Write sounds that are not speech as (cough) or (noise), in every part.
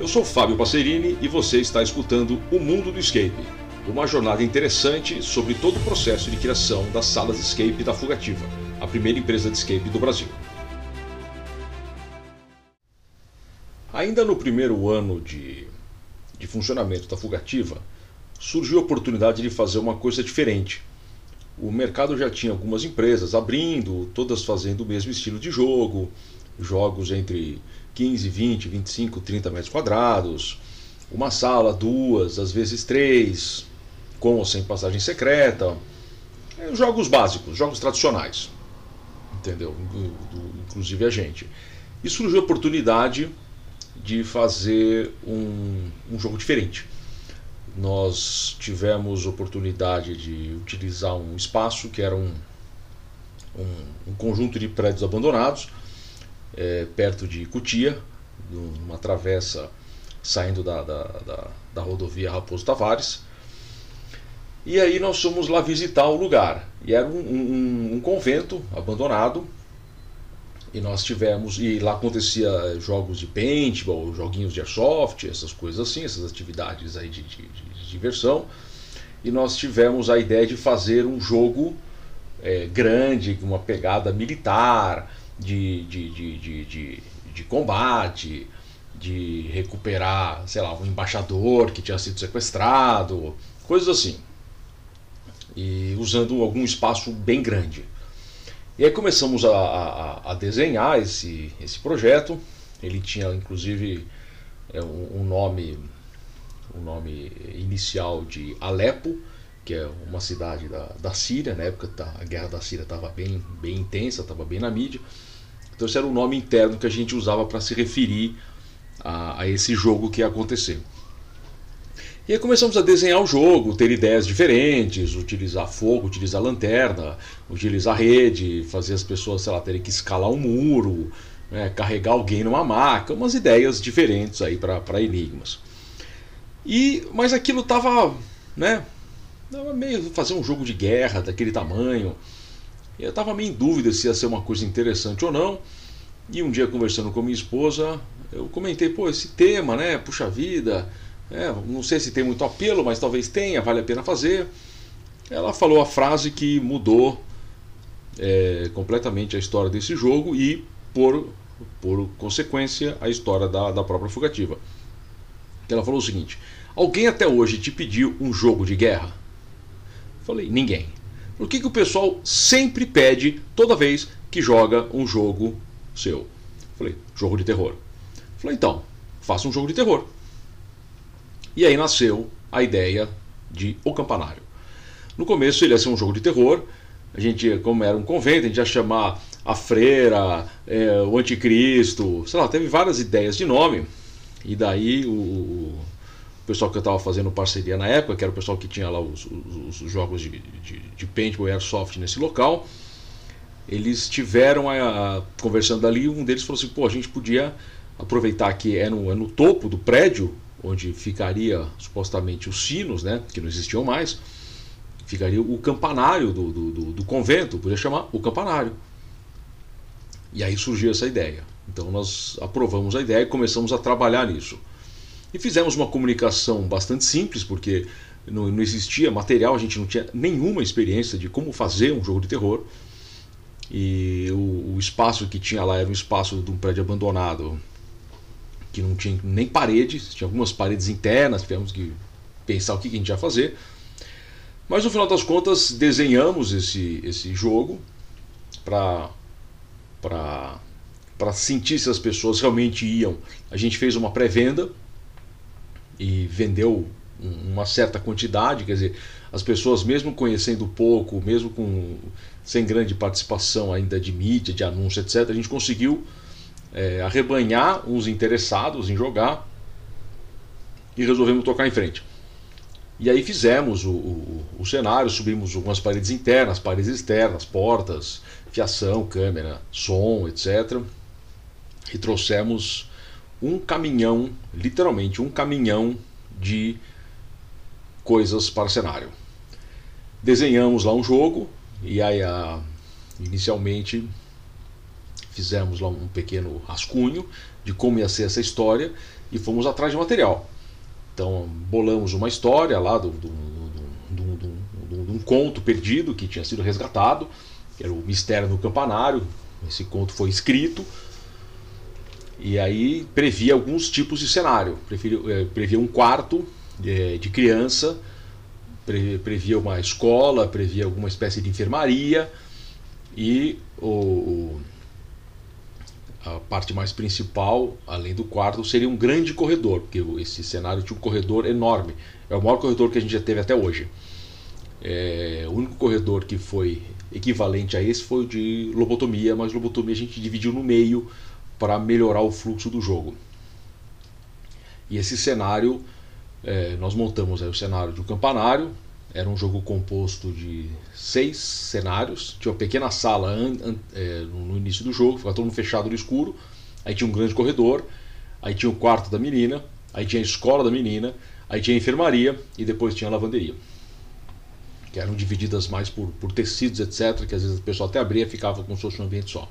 Eu sou Fábio Passerini e você está escutando O Mundo do Escape, uma jornada interessante sobre todo o processo de criação das salas de escape da Fugativa, a primeira empresa de escape do Brasil. Ainda no primeiro ano de, de funcionamento da Fugativa, surgiu a oportunidade de fazer uma coisa diferente. O mercado já tinha algumas empresas abrindo, todas fazendo o mesmo estilo de jogo, jogos entre 15, 20, 25, 30 metros quadrados, uma sala, duas, às vezes três, com ou sem passagem secreta. É, jogos básicos, jogos tradicionais. Entendeu? Inclusive a gente. E surgiu a oportunidade de fazer um, um jogo diferente nós tivemos oportunidade de utilizar um espaço que era um, um, um conjunto de prédios abandonados, é, perto de Cutia, numa travessa saindo da, da, da, da rodovia Raposo Tavares. E aí nós fomos lá visitar o lugar. E era um, um, um convento abandonado, e nós tivemos, e lá acontecia jogos de paintball, joguinhos de airsoft, essas coisas assim, essas atividades aí de, de, de diversão. E nós tivemos a ideia de fazer um jogo é, grande, com uma pegada militar, de, de, de, de, de, combate, de recuperar, sei lá, um embaixador que tinha sido sequestrado, coisas assim. E usando algum espaço bem grande. E aí começamos a, a, a desenhar esse, esse projeto. Ele tinha inclusive é, um, nome um nome inicial de Alepo, que é uma cidade da, da Síria, na época tá, a guerra da Síria estava bem, bem intensa, estava bem na mídia. Então esse era o nome interno que a gente usava para se referir a, a esse jogo que ia acontecer. E aí começamos a desenhar o jogo, ter ideias diferentes, utilizar fogo, utilizar lanterna, utilizar rede, fazer as pessoas, sei lá, terem que escalar um muro, né, carregar alguém numa maca, umas ideias diferentes aí para enigmas. E mas aquilo tava, né, tava meio fazer um jogo de guerra daquele tamanho. Eu tava meio em dúvida se ia ser uma coisa interessante ou não. E um dia conversando com minha esposa, eu comentei, pô, esse tema, né, puxa vida, é, não sei se tem muito apelo, mas talvez tenha, vale a pena fazer. Ela falou a frase que mudou é, completamente a história desse jogo e, por, por consequência, a história da, da própria fugativa. Ela falou o seguinte: Alguém até hoje te pediu um jogo de guerra? Falei: Ninguém. O que, que o pessoal sempre pede toda vez que joga um jogo seu? Falei: Jogo de terror. Falei: Então, faça um jogo de terror. E aí nasceu a ideia de O Campanário. No começo ele ia ser um jogo de terror, a gente, como era um convento, a gente ia chamar a freira, é, o anticristo, sei lá, teve várias ideias de nome. E daí o, o pessoal que eu estava fazendo parceria na época, que era o pessoal que tinha lá os, os, os jogos de, de, de paintball e airsoft nesse local, eles tiveram a, a, conversando ali, um deles falou assim, pô, a gente podia aproveitar que é no, é no topo do prédio onde ficaria supostamente os sinos, né, que não existiam mais, ficaria o campanário do, do, do, do convento, podia chamar o campanário. E aí surgiu essa ideia. Então nós aprovamos a ideia e começamos a trabalhar nisso. E fizemos uma comunicação bastante simples, porque não, não, existia material, a gente não tinha nenhuma experiência de como fazer um jogo de terror. E o, o espaço que tinha lá era um espaço de um prédio abandonado, que não tinha nem paredes, tinha algumas paredes internas, tivemos que pensar o que a gente ia fazer. Mas no final das contas desenhamos esse, esse jogo para sentir se as pessoas realmente iam. A gente fez uma pré-venda e vendeu uma certa quantidade, quer dizer, as pessoas mesmo conhecendo pouco, mesmo com sem grande participação ainda de mídia, de anúncio, etc, a gente conseguiu é, arrebanhar os interessados em jogar e resolvemos tocar em frente. E aí fizemos o, o, o, cenário, subimos algumas paredes internas, paredes externas, portas, fiação, câmera, som, etc. E trouxemos um caminhão, literalmente um caminhão de coisas para cenário. Desenhamos lá um jogo e aí a, inicialmente fizemos lá um pequeno rascunho de como ia ser essa história e fomos atrás de material. Então bolamos uma história lá do, do, do, do, de um conto perdido que tinha sido resgatado, que era o Mistério no Campanário. Esse conto foi escrito e aí previa alguns tipos de cenário. Previa, previa um quarto de, de criança, previa uma escola, previa alguma espécie de enfermaria e o, a parte mais principal, além do quarto, seria um grande corredor, porque esse cenário tinha um corredor enorme. É o maior corredor que a gente já teve até hoje. É, o único corredor que foi equivalente a esse foi o de lobotomia, mas lobotomia a gente dividiu no meio para melhorar o fluxo do jogo. E esse cenário, é, nós montamos aí o cenário de um campanário, era um jogo composto de seis cenários, tinha uma pequena sala é, no início do jogo, ficava todo mundo fechado no escuro, aí tinha um grande corredor, aí tinha o quarto da menina, aí tinha a escola da menina, aí tinha a enfermaria e depois tinha a lavanderia. Que eram divididas mais por, por tecidos, etc., que às vezes o pessoal até abria e ficava com o seu ambiente só.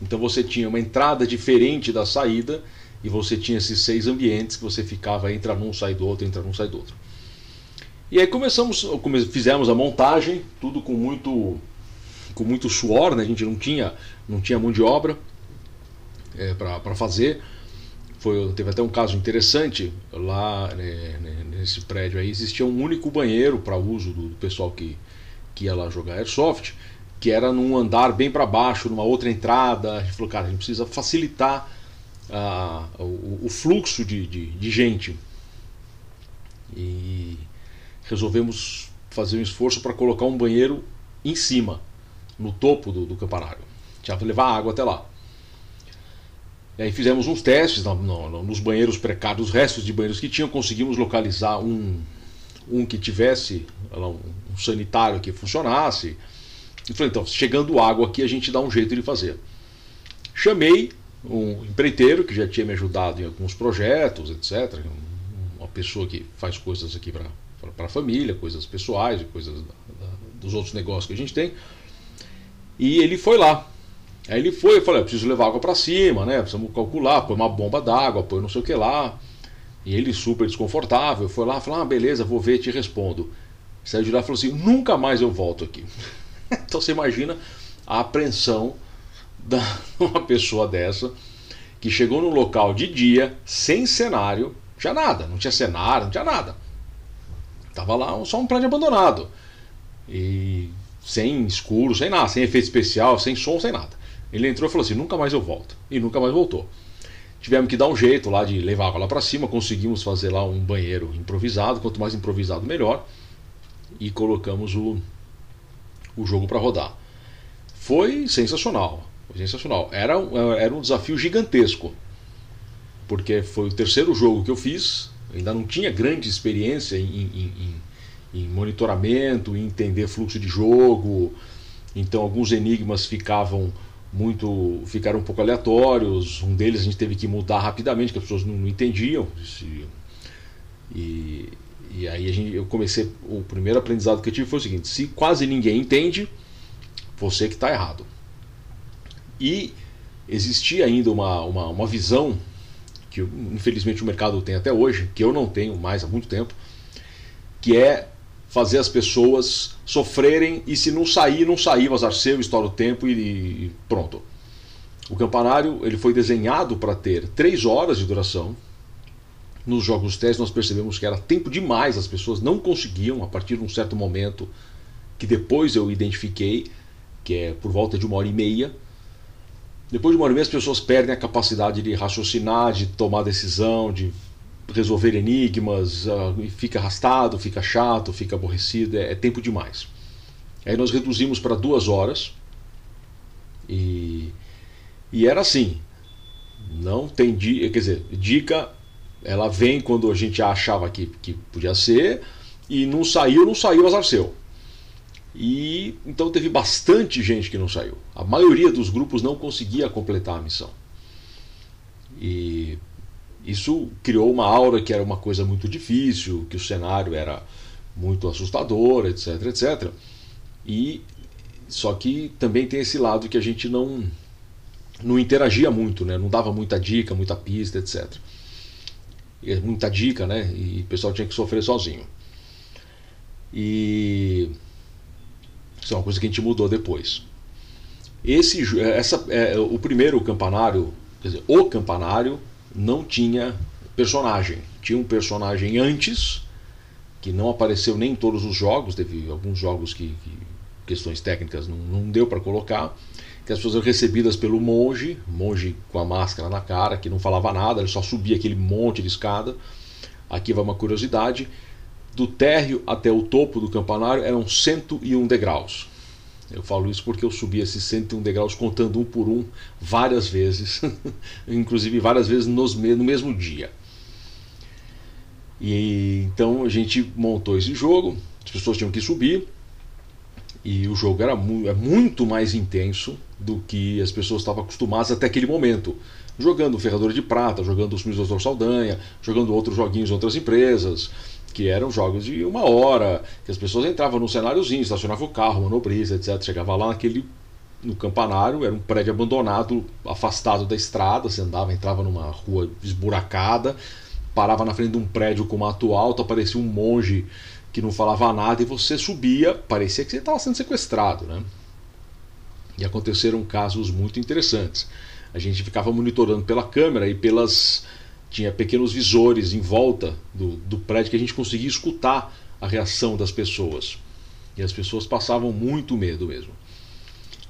Então você tinha uma entrada diferente da saída e você tinha esses seis ambientes que você ficava entra num, sai do outro, entra num, sai do outro. E aí começamos, fizemos a montagem, tudo com muito com muito suor, né? A gente não tinha não tinha mão de obra é, para fazer. Foi, teve até um caso interessante lá né, né nesse prédio aí existia um único banheiro para uso do, do pessoal que, que ia lá jogar airsoft que era num andar bem para baixo, numa outra entrada. A gente falou, cara, a gente precisa facilitar uh, o, o, fluxo de, de, de, gente. E resolvemos fazer um esforço para colocar um banheiro em cima, no topo do, do campanário. Tinha que levar água até lá. E aí fizemos uns testes no, no, nos banheiros precários, os restos de banheiros que tinham, conseguimos localizar um, um que tivesse um sanitário que funcionasse e falei, então, chegando água aqui, a gente dá um jeito de fazer. Chamei um empreiteiro que já tinha me ajudado em alguns projetos, etc. Uma pessoa que faz coisas aqui para a família, coisas pessoais, coisas da, da, dos outros negócios que a gente tem. E ele foi lá. Aí ele foi, eu falei, eu preciso levar água para cima, né? Precisamos calcular, põe uma bomba d'água, põe não sei o que lá. E ele super desconfortável, foi lá, falou, ah, beleza, vou ver e te respondo. De lá e falou assim, nunca mais eu volto aqui. (laughs) (laughs) então você imagina a apreensão de (laughs) uma pessoa dessa que chegou no local de dia, sem cenário, não tinha nada, não tinha cenário, não tinha nada. Tava lá só um prédio abandonado. E sem escuro, sem nada, sem efeito especial, sem som, sem nada. Ele entrou e falou assim: nunca mais eu volto. E nunca mais voltou. Tivemos que dar um jeito lá de levar água lá para cima, conseguimos fazer lá um banheiro improvisado, quanto mais improvisado melhor. E colocamos o, o jogo para rodar. Foi sensacional, foi sensacional. Era, era um desafio gigantesco, porque foi o terceiro jogo que eu fiz, ainda não tinha grande experiência em, em, em, em monitoramento, em entender fluxo de jogo, então alguns enigmas ficavam muito ficaram um pouco aleatórios. Um deles a gente teve que mudar rapidamente, porque as pessoas não, não entendiam. E, e aí a gente, eu comecei. O primeiro aprendizado que eu tive foi o seguinte: se quase ninguém entende, você que está errado. E existia ainda uma, uma, uma visão que infelizmente o mercado tem até hoje, que eu não tenho mais há muito tempo, que é fazer as pessoas sofrerem e se não sair, não sair, vazar seu, estoura o tempo e, e pronto. O campanário ele foi desenhado para ter três horas de duração, nos jogos testes nós percebemos que era tempo demais, as pessoas não conseguiam, a partir de um certo momento, que depois eu identifiquei, que é por volta de uma hora e meia. Depois de uma hora e meia, as pessoas perdem a capacidade de raciocinar, de tomar decisão, de resolver enigmas, uh, fica arrastado, fica chato, fica aborrecido, é, é tempo demais. Aí nós reduzimos para duas horas e, e era assim. Não tem dica, quer dizer, dica ela vem quando a gente achava que, que podia ser e não saiu, não saiu, azar seu. E então teve bastante gente que não saiu. A maioria dos grupos não conseguia completar a missão. E isso criou uma aura que era uma coisa muito difícil, que o cenário era muito assustador, etc, etc. E só que também tem esse lado que a gente não não interagia muito, né? não dava muita dica, muita pista, etc. E muita dica, né? E o pessoal tinha que sofrer sozinho. E isso é uma coisa que a gente mudou depois. Esse, essa, é, o primeiro campanário, quer dizer, o campanário não tinha personagem. Tinha um personagem antes, que não apareceu nem em todos os jogos, teve alguns jogos que, que questões técnicas não, não deu para colocar, que as pessoas eram recebidas pelo monge, monge com a máscara na cara, que não falava nada, ele só subia aquele monte de escada. Aqui vai uma curiosidade: do térreo até o topo do campanário eram 101 degraus. Eu falo isso porque eu subi esses 101 degraus contando um por um várias vezes, (laughs) inclusive várias vezes nos, no mesmo dia. E então a gente montou esse jogo, as pessoas tinham que subir e o jogo era mu é muito mais intenso do que as pessoas estavam acostumadas até aquele momento. Jogando Ferradura de Prata, jogando os Filmes do Saldanha, jogando outros joguinhos outras empresas, que eram jogos de uma hora, que as pessoas entravam num cenáriozinho, estacionavam o carro, manobrista, etc. Chegava lá naquele no campanário, era um prédio abandonado, afastado da estrada, você andava, entrava numa rua esburacada, parava na frente de um prédio com mato alto, aparecia um monge que não falava nada e você subia, parecia que você estava sendo sequestrado, né? E aconteceram casos muito interessantes. A gente ficava monitorando pela câmera e pelas tinha pequenos visores em volta do, do prédio que a gente conseguia escutar a reação das pessoas. E as pessoas passavam muito medo mesmo.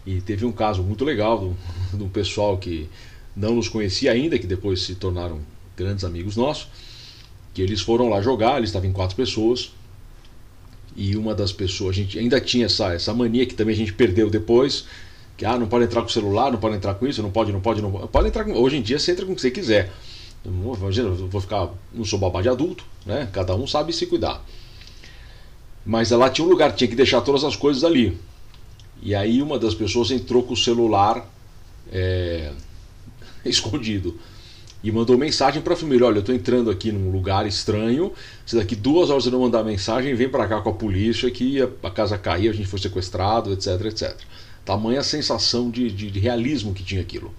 E teve um caso muito legal de um (laughs) pessoal que não nos conhecia ainda, que depois se tornaram grandes amigos nossos, que eles foram lá jogar, eles estavam em quatro pessoas, e uma das pessoas, a gente ainda tinha essa, essa mania que também a gente perdeu depois, que ah, não pode entrar com o celular, não pode entrar com isso, não pode, não pode, não pode, pode entrar com, hoje em dia você entra com o que você quiser. Imagina, eu vou ficar, não sou babá de adulto, né? Cada um sabe se cuidar. Mas lá tinha um lugar, tinha que deixar todas as coisas ali. E aí uma das pessoas entrou com o celular é, (laughs) escondido e mandou mensagem para a família: Olha, eu estou entrando aqui num lugar estranho. Se daqui duas horas eu não mandar mensagem, vem para cá com a polícia que a, casa caiu, a gente foi sequestrado, etc, etc. Tamanha sensação de, de, de realismo que tinha aquilo.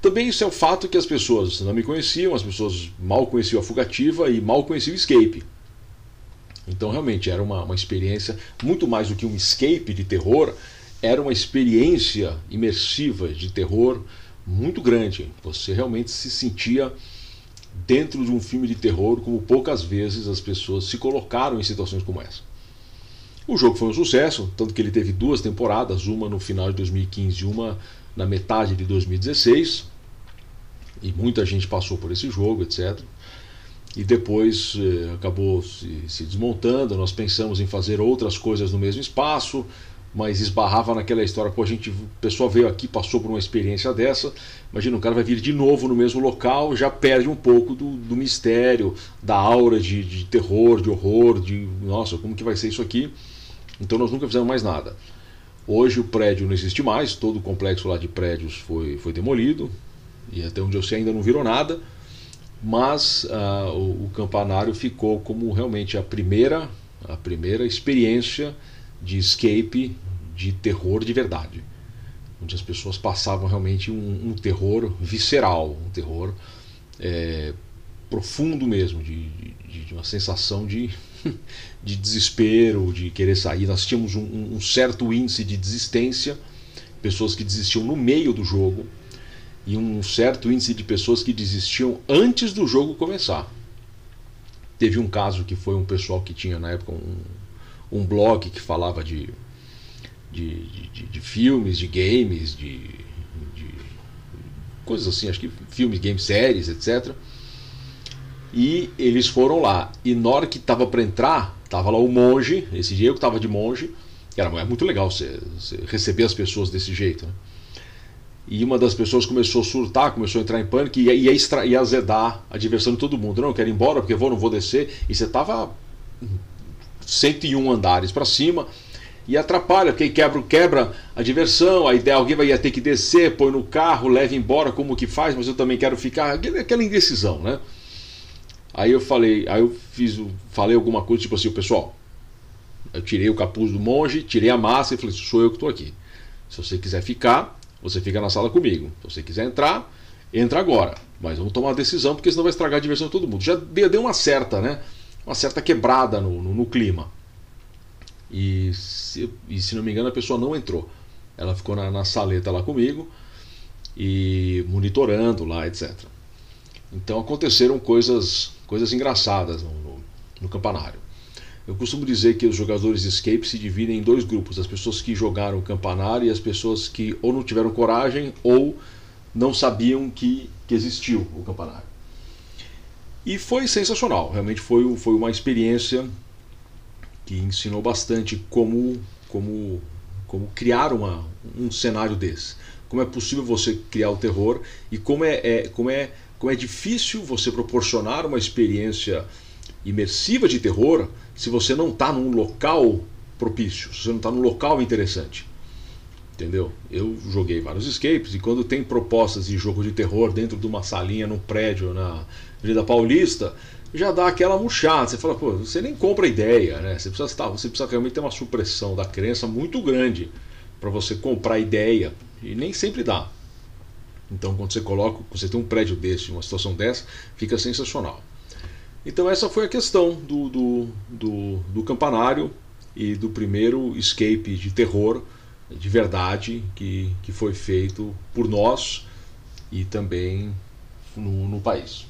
Também isso é o fato que as pessoas não me conheciam, as pessoas mal conheciam a fugativa e mal conheciam o escape. Então, realmente, era uma, uma experiência muito mais do que um escape de terror, era uma experiência imersiva de terror muito grande. Você realmente se sentia dentro de um filme de terror, como poucas vezes as pessoas se colocaram em situações como essa. O jogo foi um sucesso, tanto que ele teve duas temporadas, uma no final de 2015 e uma na metade de 2016. E muita gente passou por esse jogo, etc. E depois eh, acabou se, se desmontando. Nós pensamos em fazer outras coisas no mesmo espaço, mas esbarrava naquela história, pô, a gente, o pessoal veio aqui, passou por uma experiência dessa, imagina, o cara vai vir de novo no mesmo local, já perde um pouco do, do mistério, da aura de, de, terror, de horror, de, nossa, como que vai ser isso aqui? Então nós nunca fizemos mais nada. Hoje o prédio não existe mais, todo o complexo lá de prédios foi, foi demolido, e até onde eu sei ainda não virou nada, mas uh, o, o campanário ficou como realmente a primeira, a primeira experiência de escape de terror de verdade, onde as pessoas passavam realmente um, um terror visceral, um terror é, profundo mesmo, de, de, de, uma sensação de, (laughs) de desespero, de querer sair. Nós tínhamos um, um certo índice de desistência, pessoas que desistiam no meio do jogo, e um certo índice de pessoas que desistiam antes do jogo começar. Teve um caso que foi um pessoal que tinha na época um, um blog que falava de, de, de, de filmes, de games, de, de, coisas assim, acho que filmes, games, séries, etc. E eles foram lá. E na hora que estava para entrar, estava lá o monge, esse dia eu estava de monge, era muito legal você, você, receber as pessoas desse jeito. Né? E uma das pessoas começou a surtar, começou a entrar em pânico e ia, ia, ia azedar a diversão de todo mundo. Não, eu quero ir embora porque vou, não vou descer. E você estava 101 andares para cima e atrapalha, porque quebra, quebra a diversão, a ideia alguém vai ter que descer, põe no carro, leva embora, como que faz, mas eu também quero ficar, aquela indecisão, né? Aí eu falei, aí eu fiz, falei alguma coisa tipo assim, pessoal, eu tirei o capuz do monge, tirei a massa e falei, sou eu que estou aqui. Se você quiser ficar, você fica na sala comigo. Se você quiser entrar, entra agora. Mas vamos tomar uma decisão, porque senão vai estragar a diversão de todo mundo. Já deu uma certa, né? Uma certa quebrada no, no, no clima. E se, e se não me engano, a pessoa não entrou. Ela ficou na, na saleta lá comigo e monitorando lá, etc. Então aconteceram coisas, coisas engraçadas no, no, no campanário. Eu costumo dizer que os jogadores de escape se dividem em dois grupos: as pessoas que jogaram o campanário e as pessoas que ou não tiveram coragem ou não sabiam que, que existiu o campanário. E foi sensacional, realmente foi, foi uma experiência que ensinou bastante como, como, como criar uma, um cenário desse. Como é possível você criar o terror e como é, é como é como é difícil você proporcionar uma experiência imersiva de terror se você não está num local propício, se você não está num local interessante. Entendeu? Eu joguei vários escapes e quando tem propostas de jogo de terror dentro de uma salinha num prédio na Avenida Paulista, já dá aquela murchada. Você fala, pô, você nem compra ideia, né? Você precisa, estar, você precisa realmente ter uma supressão da crença muito grande para você comprar ideia e nem sempre dá. Então, quando você coloca, você tem um prédio desse, uma situação dessa, fica sensacional. Então, essa foi a questão do, do, do, do campanário e do primeiro escape de terror de verdade que, que foi feito por nós e também no, no país.